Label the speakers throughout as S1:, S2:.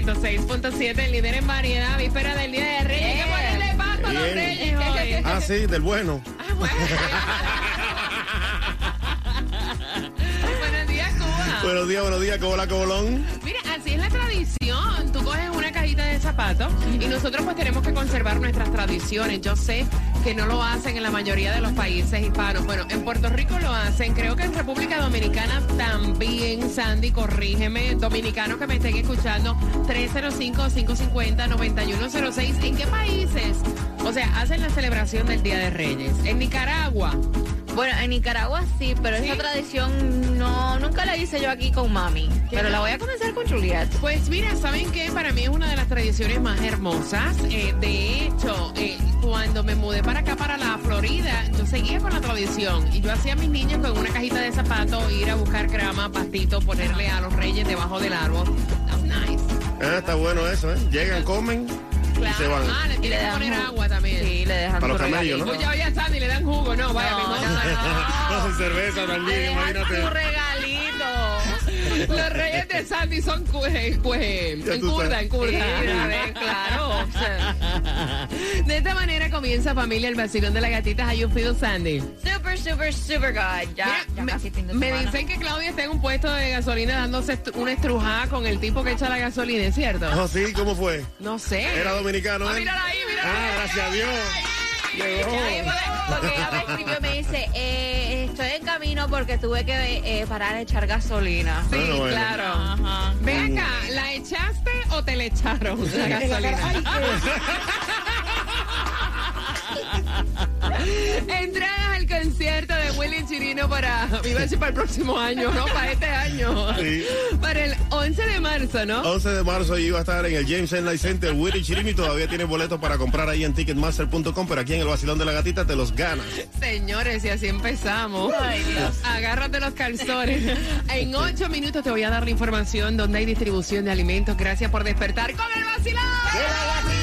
S1: 106.7, el líder en variedad, víspera del Día de Reyes. Hay que ponerle pato a los. Reyes hoy.
S2: Ah, sí, del bueno.
S1: Ah, bueno. Buenos días, Cuba.
S2: Buenos días, buenos días, ¿cómo la cobolón?
S1: Tradición. Tú coges una cajita de zapatos y nosotros pues tenemos que conservar nuestras tradiciones. Yo sé que no lo hacen en la mayoría de los países hispanos. Bueno, en Puerto Rico lo hacen. Creo que en República Dominicana también, Sandy, corrígeme. Dominicanos que me estén escuchando, 305-550-9106. ¿En qué países? O sea, hacen la celebración del Día de Reyes. En Nicaragua.
S3: Bueno, en Nicaragua sí, pero
S1: ¿Sí?
S3: esa tradición no nunca la hice yo aquí con mami. Pero la voy a comenzar con Juliet.
S1: Pues mira, ¿saben qué? Para mí es una de las tradiciones más hermosas. Eh, de hecho, eh, cuando me mudé para acá, para la Florida, yo seguía con la tradición. Y yo hacía a mis niños con una cajita de zapatos, ir a buscar grama, pastito, ponerle a los reyes debajo del árbol. That's nice.
S2: Ah, está bueno eso, ¿eh? Llegan, comen y se van.
S1: Ah, le
S3: Y
S1: tienes
S3: le
S1: que poner
S3: jugo.
S1: agua también.
S3: Sí, le dejan
S2: Para los camellos. ¿no?
S1: Pues ya Sandy, le dan jugo. No, vaya,
S3: No, No,
S2: cerveza también,
S3: Le dejan su
S2: imagínate.
S1: Los reyes de Sandy son cue, cue-
S2: Ya
S1: en
S2: sabes.
S1: en curda.
S3: Sí, a ver, claro.
S1: De esta manera comienza familia el vacilón de la gatita. How you feel, Sandy?
S3: Super, super, super good. Ya,
S1: Mira,
S3: ya
S1: me,
S3: casi fin de
S1: me dicen que Claudia está en un puesto de gasolina dándose una estrujada con el tipo que echa la gasolina, ¿es cierto?
S2: No, sí, ¿cómo fue?
S1: No sé.
S2: Era dominicano,
S1: Ah,
S2: ¿eh?
S1: mírala ahí, mírala
S2: Ah,
S1: ahí.
S2: gracias a Dios.
S3: Porque- ella me escribió y me dice, eh, estoy en camino porque tuve que eh, parar a echar gasolina.
S1: Sí,
S2: Bueno, bueno.
S1: claro.
S3: Ajá.
S1: Ven acá, ¿la echaste o te le echaron la gasolina? Entradas al concierto de Willy Chirino para, iba a decir para el próximo año, no, para este año.
S2: Sí.
S1: Para el 11 de marzo, ¿no?
S2: 11 de marzo iba a estar en el James Enlight Center Willy Chirino y todavía tiene boletos para comprar ahí en Ticketmaster.com, pero aquí en el vacilón de la gatita te los ganas.
S1: Señores, y así empezamos.
S3: Ay, Dios.
S1: Agárrate los calzones. En ocho minutos te voy a dar la información donde hay distribución de alimentos. Gracias por despertar con el vacilón.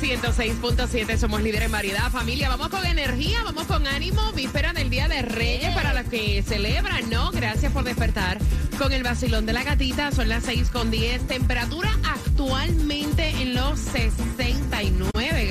S4: 106.7
S1: somos líderes en variedad. Familia, vamos con energía, vamos con ánimo. Víspera del Día de Reyes para los que celebran, ¿no? Gracias por despertar con el vacilón de la gatita. Son las 6 con 10. Temperatura actualmente en los 69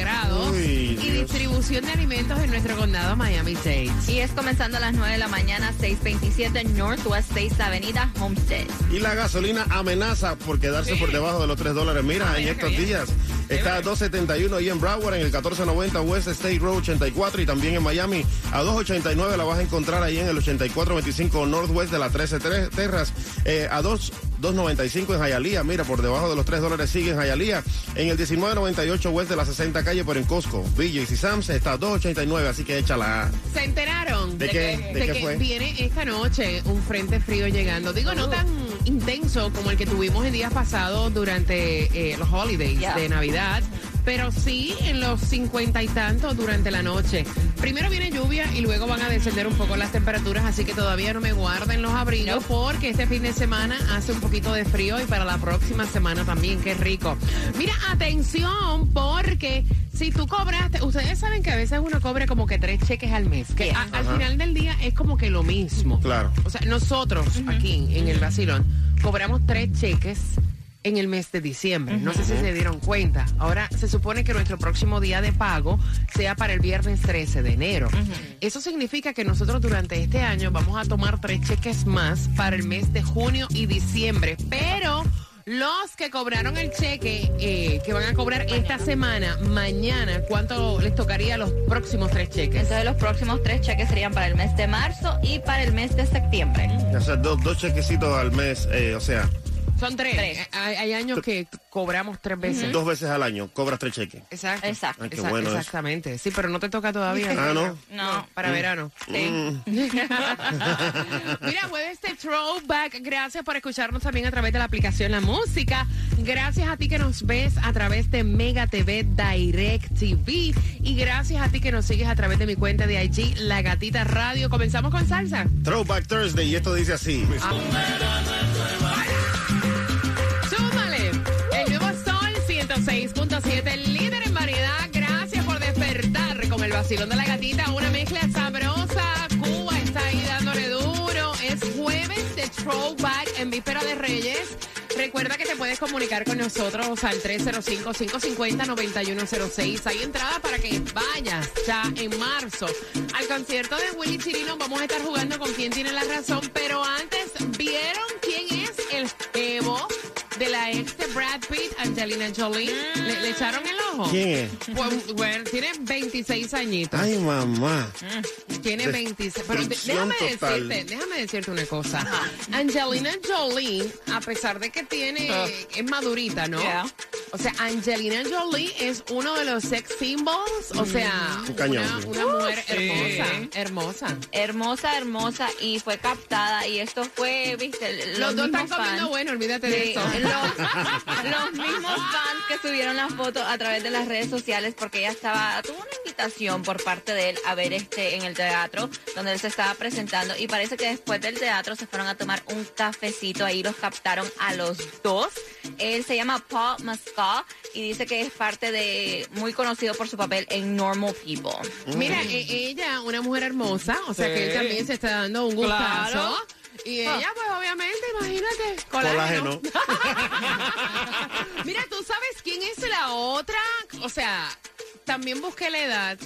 S1: grados.
S2: Uy,
S1: y
S2: Dios.
S1: distribución de alimentos en nuestro condado Miami-Dade.
S3: Y es comenzando a las 9 de la mañana, 627 Northwest 6 Avenida Homestead.
S2: Y la gasolina amenaza por quedarse
S1: Sí.
S2: por debajo de los 3 dólares. Mira,
S1: Ah,
S2: en estos días está a 2.71 ahí en Broward, en el 1490 West State Road 84 y también en Miami a 2.89 la vas a encontrar ahí en el 8425 Northwest de la 13 Ter- Terras. Eh, a 2 2.95 en Hialeah, mira, por debajo de los 3 dólares sigue en Hialeah. En el 1998 West de la 60 calle, pero en Costco, BJ's y Sam's está a 2.89, así que échala.
S1: ¿Se enteraron?
S2: ¿De qué? ¿De qué
S1: que
S2: fue?
S1: viene esta noche un frente frío llegando. Digo, no tan intenso como el que tuvimos en días pasados durante eh, los holidays de Navidad, pero sí en los cincuenta y tantos durante la noche. Primero viene lluvia y luego van a descender un poco las temperaturas, así que todavía no me guarden los abrigos porque este fin de semana hace un poquito de frío y para la próxima semana también, qué rico. Mira, atención, porque si tú cobraste, ustedes saben que a veces uno cobra como que tres cheques al mes, que a- al final del día es como que lo mismo.
S2: Claro.
S1: O sea, nosotros aquí en el Basilón cobramos tres cheques en el mes de diciembre. No sé si se dieron cuenta. Ahora se supone que nuestro próximo día de pago sea para el viernes 13 de enero. Eso significa que nosotros durante este año vamos a tomar tres cheques más para el mes de junio y diciembre. Pero los que cobraron el cheque, eh, que van a cobrar esta semana, mañana, ¿cuánto les tocaría los próximos tres cheques?
S3: Entonces los próximos tres cheques serían para el mes de marzo y para el mes de septiembre.
S2: O sea, dos, dos chequecitos al mes, eh, o sea,
S1: Son tres.
S3: Tres.
S1: Eh, Hay, hay años que cobramos tres veces.
S2: Dos veces al año cobras tres cheques.
S1: Exacto.
S3: Exacto.
S2: Ay, qué
S1: Exact-
S2: bueno eso.
S1: Exactamente. Sí, pero no te toca todavía.
S2: Ah, ¿no?
S3: No.
S1: Para verano.
S2: Mm.
S1: Mira, jueves de Throwback. Gracias por escucharnos también a través de la aplicación La Música. Gracias a ti que nos ves a través de Mega TV Direct TV. Y gracias a ti que nos sigues a través de mi cuenta de IG, La Gatita Radio. Comenzamos con salsa.
S2: Throwback Thursday y esto dice así.
S1: Súmale. 106.7, líder en variedad. Gracias por despertar con el vacilón de la gatita. Una mezcla sabrosa. Cuba está ahí dándole duro. Es jueves de Throwback en víspera de Reyes. Recuerda que te puedes comunicar con nosotros al 305-550-9106. Hay entrada para que vayas ya en marzo al concierto de Willy Chirino. Vamos a estar jugando con quién tiene la razón. Pero antes, ¿vieron Angelina Jolie? ¿Le, le echaron el ojo?
S2: ¿Quién es?
S1: Pues, bueno, tiene 26 añitos.
S2: Ay, mamá.
S1: Tiene 26. Pero déjame
S2: total.
S1: decirte, déjame decirte una cosa. Angelina Jolie, a pesar de que tiene, es madurita, ¿no?
S3: Yeah.
S1: O sea, Angelina Jolie es uno de los sex symbols. O sea,
S2: Un cañón,
S1: una,
S2: sí.
S1: una mujer
S3: sí.
S1: hermosa, hermosa.
S3: Hermosa, hermosa y fue captada y esto fue, viste,
S1: Los, dos están
S3: mismos
S1: comiendo
S3: fans-
S1: bueno, olvídate de
S3: Sí,
S1: eso.
S3: los, los mismos fans que subieron la foto a través de las redes sociales porque ella estaba tuvo una invitación por parte de él a ver este en el teatro donde él se estaba presentando y parece que después del teatro se fueron a tomar un cafecito ahí los captaron a los dos él se llama Paul Mescal y dice que es parte de muy conocido por su papel en Normal People
S1: Mira, e- ella, una mujer hermosa, o sea que él también se está dando un gustazo.
S3: Claro.
S1: Y
S3: Ah.
S1: ella, pues obviamente, imagínate, colágeno.
S2: Colágeno.
S1: Mira, ¿tú sabes quién es la otra? O sea, también busqué la edad.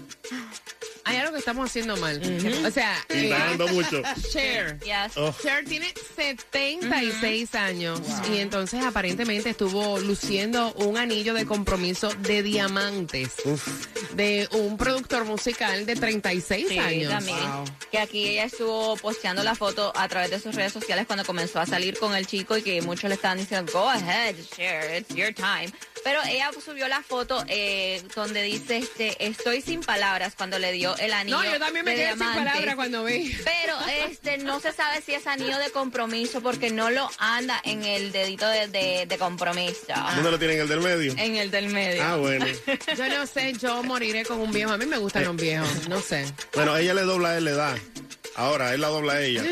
S1: Hay algo que estamos haciendo mal. O sea, eh,
S2: dando mucho.
S1: Cher.
S3: Yes.
S2: Oh.
S1: Cher tiene 76 años y entonces aparentemente estuvo luciendo un anillo de compromiso de diamantes
S2: Uf.
S1: de un productor musical de 36
S3: Sí,
S1: años.
S3: también. Que aquí ella estuvo posteando la foto a través de sus redes sociales cuando comenzó a salir con el chico y que muchos le estaban diciendo, go ahead, share, it's your time. Pero ella subió la foto eh, donde dice, este, estoy sin palabras cuando le dio el anillo.
S1: No, yo también me
S3: de
S1: quedé sin palabras cuando vi.
S3: Pero este no se sabe si es anillo de compromiso porque no lo anda en el dedito de, de- de compromiso.
S2: ¿Dónde lo tienen? ¿El del medio?
S3: En el del medio.
S2: Ah, bueno.
S1: Yo no sé, yo moriré con un viejo. A mí me gustan los viejos, no sé.
S2: Bueno, ella le dobla él, le da. Ahora, él la dobla a ella.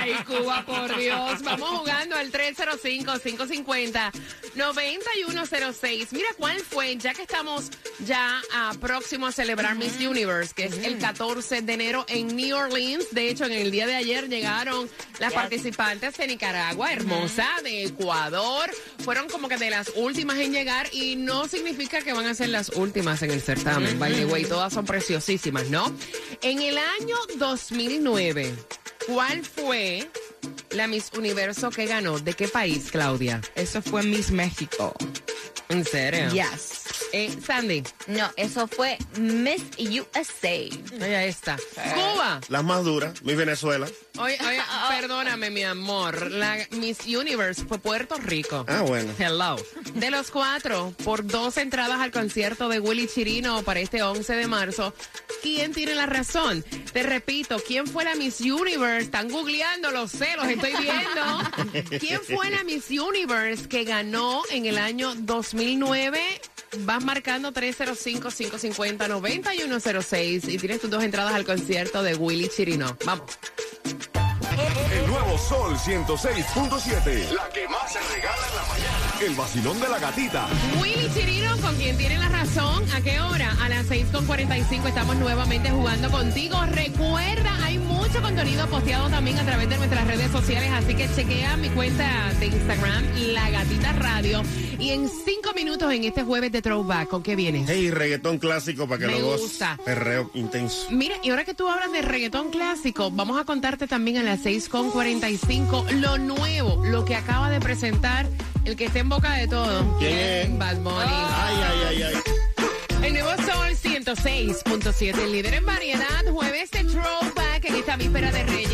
S1: Ay, Cuba, por Dios. Vamos jugando al 305-550-9106. Mira, ¿cuál fue? Ya que estamos ya ah, próximo a celebrar Miss Universe, que es el 14 de enero en New Orleans. De hecho, en el día de ayer llegaron las
S3: Yes.
S1: participantes de Nicaragua, hermosa, de Ecuador. Fueron como que de las últimas en llegar y no significa que van a ser las últimas en el certamen. By the way, todas son preciosísimas, ¿no? En el año 2009, ¿cuál fue la Miss Universo que ganó? ¿De qué país, Claudia?
S5: Eso fue Miss México.
S1: ¿En serio?
S5: Yes.
S1: Eh, Sandy,
S3: No, eso fue Miss USA.
S1: allá está. Cuba.
S2: Las más duras, mi Venezuela.
S1: Oye, oye, perdóname, mi amor. La Miss Universe fue Puerto Rico.
S2: Ah, bueno.
S1: Hello. De los cuatro, por dos entradas al concierto de Willy Chirino para este 11 de marzo, ¿quién tiene la razón? Te repito, ¿quién fue la Miss Universe? Están googleando, los sé, los estoy viendo. ¿Quién fue la Miss Universe que ganó en el año 2009? Vas marcando 305-550-9106 y tienes tus dos entradas al concierto de Willy Chirino. Vamos.
S6: El nuevo Sol 106.7. La que más se regala en la mañana. El vacilón de la gatita.
S1: Willy Chirino, con quien tiene la razón. ¿A qué hora? A las 6.45 estamos nuevamente jugando contigo. Recuerda, hay mucho contenido posteado también a través de nuestras redes sociales, así que chequea mi cuenta de Instagram, La Gatita Radio. Y en cinco minutos en este jueves de Throwback, ¿con qué vienes?
S2: Hey, reggaetón clásico para que
S1: Me
S2: lo goces.
S1: gusta.
S2: Perreo intenso.
S1: Mira, y ahora que tú hablas de reggaetón clásico, vamos a contarte también a las 6.45 lo nuevo, lo que acaba de presentar el que está en boca de todo.
S2: ¿Quién es?
S1: Bad Bunny.
S2: Ay, ay, ay, ay.
S1: El nuevo Sol 106.7, el líder en variedad, jueves de Throwback en esta víspera de Reyes.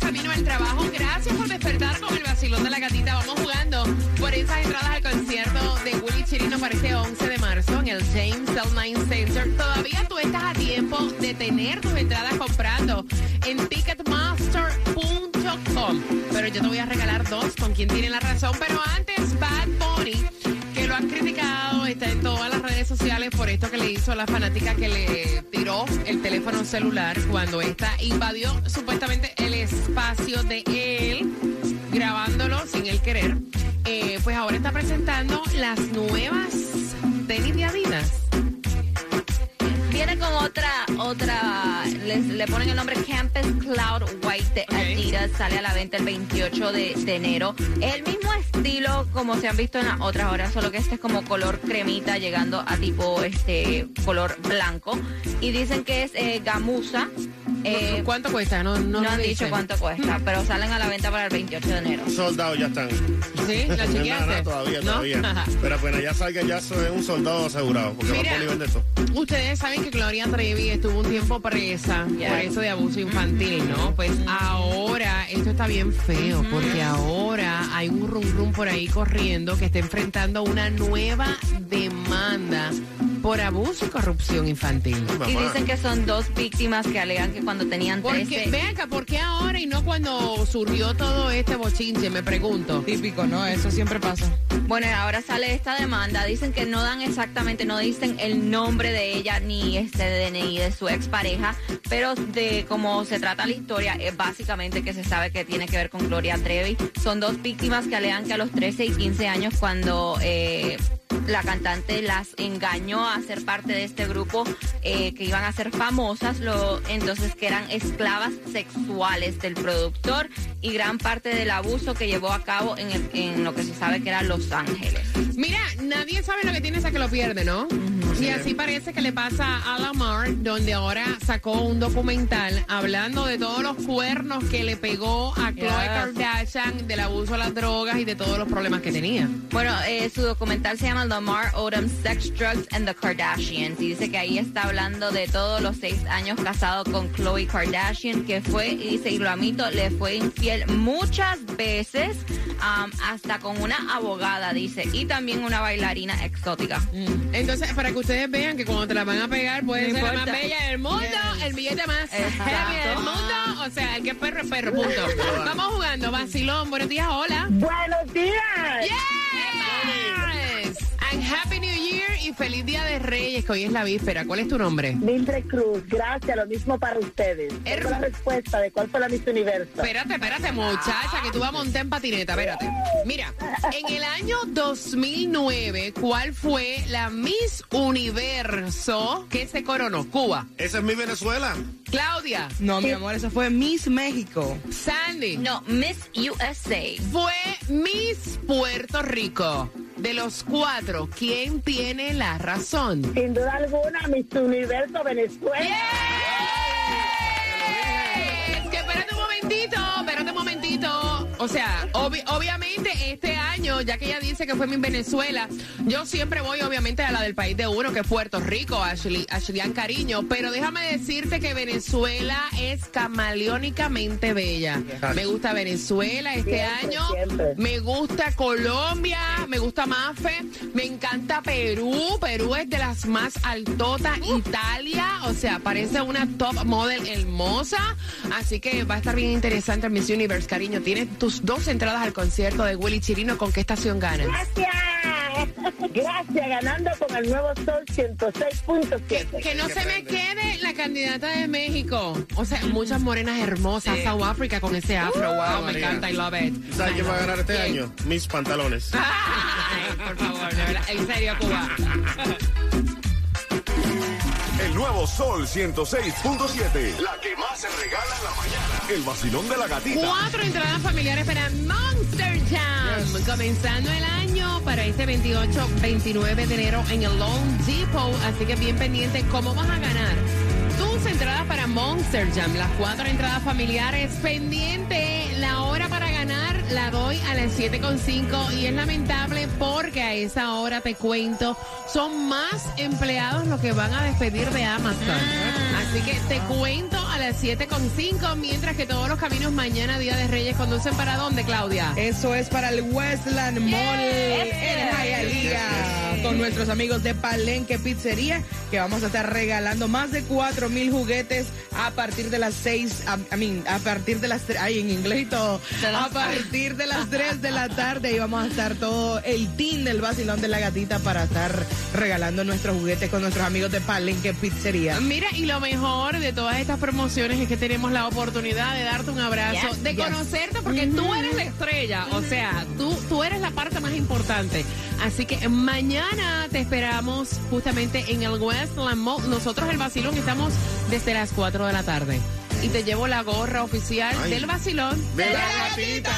S1: Camino al trabajo, gracias por despertar con el vacilón de la gatita. Vamos jugando por esas entradas al concierto de Willy Chirino para este 11 de marzo en el James L9 Center. Todavía tú estás a tiempo de tener tus entradas comprando en ticketmaster.com. Pero yo te voy a regalar dos con quien tiene la razón. Pero antes, Bad Bunny que lo han criticado, está en todas las sociales por esto que le hizo la fanática que le tiró el teléfono celular cuando esta invadió supuestamente el espacio de él, grabándolo sin él querer. Eh, pues ahora está presentando las nuevas tenis de Adidas.
S3: Viene con otra, otra, les- le ponen el nombre Campus Cloud White de Adidas, sale a la venta el 28 de, de enero. El mismo estilo como se han visto en las otras horas, solo que este es como color cremita, llegando a tipo este color blanco. Y dicen que es eh, gamuza. Eh,
S1: ¿Cuánto cuesta? No, no,
S3: no,
S1: lo
S3: han dicho cuánto cuesta, pero salen a la venta para el 28 de enero.
S2: Soldados ya están.
S1: Sí, la
S2: No,
S1: chequeaste.
S2: no, todavía,
S1: ¿No?
S2: todavía. Pero apenas ya salga, ya es un soldado asegurado. Porque
S1: Mira.
S2: va de eso.
S1: Ustedes saben que Gloria Trevi estuvo un tiempo presa
S3: Ya.
S1: por eso de abuso infantil, ¿no? Pues ahora esto está bien feo porque ahora hay un rum rum por ahí corriendo que está enfrentando una nueva demanda por abuso y corrupción infantil.
S3: Y dicen que son dos víctimas que alegan que cuando tenían
S1: Porque,
S3: 13...
S1: ven acá, ¿por qué ahora y no cuando surgió todo este bochinche? Me pregunto.
S5: Típico, ¿no? Eso siempre pasa.
S3: Bueno, ahora sale esta demanda. Dicen que no dan exactamente, no dicen el nombre de ella ni este DNI de su expareja, pero de cómo se trata la historia, es básicamente que se sabe que tiene que ver con Gloria Trevi. Son dos víctimas que alegan que a los 13 y 15 años, cuando eh, la cantante las engañó a ser parte de este grupo, eh, que iban a ser famosas, lo, entonces que eran esclavas sexuales del productor y gran parte del abuso que llevó a cabo en, en lo que se sabe que era Los Ángeles.
S1: Mira, nadie sabe lo que tiene hasta que lo pierde, ¿no? Y así parece que le pasa a Lamar, donde ahora sacó un documental hablando de todos los cuernos que le pegó a Khloe. Kardashian, del abuso a las drogas y de todos los problemas que tenía.
S3: Bueno, eh, su documental se llama Lamar Odom, Sex, Drugs and the Kardashians. Y dice que ahí está hablando de todos los seis años casado con Khloe Kardashian, que fue, y dice, y lo amito, le fue infiel muchas veces, um, hasta con una abogada, dice, y también una bailarina exótica.
S1: Entonces, para que ustedes vean que cuando te la van a pegar, puede
S3: No
S1: ser la más bella del mundo, el billete más heavy del mundo, o sea, el que es perro es perro, punto. Vamos jugando, vacilón, buenos días, hola.
S7: Buenos días.
S1: Yes! And Happy New Year y feliz Día de Reyes, que hoy es la víspera. ¿Cuál es tu nombre?
S7: Mildred Cruz, gracias, lo mismo para ustedes.
S1: Her-
S7: Tengo la respuesta de cuál fue la Miss Universo.
S1: Espérate, espérate, muchacha, que tú vas a montar en patineta, espérate. Mira, en el año 2009, ¿cuál fue la Miss Universo que se coronó? Cuba.
S2: Esa es mi Venezuela.
S1: Claudia,
S5: No, mi amor, eso fue Miss México.
S1: Sandy,
S3: No, Miss USA.
S1: fue Miss Puerto Rico. De los cuatro, ¿quién tiene la razón?
S7: Sin duda alguna, Miss Universo Venezuela.
S1: Es que espérate un momentito, espérate un momentito. O sea, obvi- obviamente este ya que ella dice que fue mi Venezuela, yo siempre voy obviamente a la del país de uno, que es Puerto Rico, Ashley, Ashley Cariño. Pero déjame decirte que Venezuela es camaleónicamente bella. Me gusta Venezuela este
S7: Siempre,
S1: año.
S7: siempre.
S1: Me gusta Colombia, me gusta Mafe, me encanta Perú. Perú es de las más altotas. Italia, o sea, parece una top model hermosa. Así que va a estar bien interesante el Miss Universe, cariño. Tienes tus dos entradas al concierto de Willy Chirino. ¿Con qué estación ganas?
S7: Gracias. Gracias, ganando con el nuevo Sol 106.7.
S1: Que no se me quede la candidata de México. O sea, muchas morenas hermosas. South Africa con ese afro. wow, me encanta. I love it.
S2: ¿Sabes quién va a ganar este
S1: ¿Quién?
S2: año? Mis pantalones.
S1: Ay, por favor, de verdad. En serio, Cuba.
S6: El nuevo Sol 106.7. La que más se regala en la mañana. El vacilón de la gatita.
S1: Cuatro entradas familiares para Monster Jam. Comenzando el año para este 28-29 de enero en el Lone Depot. Así que bien pendiente cómo vas a ganar. Tus entradas para Monster Jam, las cuatro entradas familiares pendiente. La hora para la doy a las 7.5 y es lamentable porque a esa hora te cuento, son más empleados los que van a despedir de Amazon. Así que te cuento a las 7.5, mientras que todos los caminos mañana, Día de Reyes, conducen para dónde, Claudia?
S5: Eso es para el Westland Mall en Hialeah con nuestros amigos de Palenque Pizzería que vamos a estar regalando más de 4 mil juguetes a partir de las 6, a, I mean, a partir de las 3, ay, en inglés y todo, a partir de las 3 de la tarde y vamos a estar todo el team del vacilón de la gatita para estar regalando nuestros juguetes con nuestros amigos de Palenque Pizzería.
S1: Mira, y lo mejor de todas estas promociones es que tenemos la oportunidad de darte un abrazo,
S3: Yes,
S1: de
S3: yes.
S1: conocerte, porque tú eres la estrella, o sea, tú, tú eres la parte más importante. Así que mañana te esperamos justamente en el Westland Mall. Nosotros, el Vacilón, estamos desde las 4 de la tarde. Y te llevo la gorra oficial
S2: Ay.
S1: del Vacilón
S2: ¡De la gatita!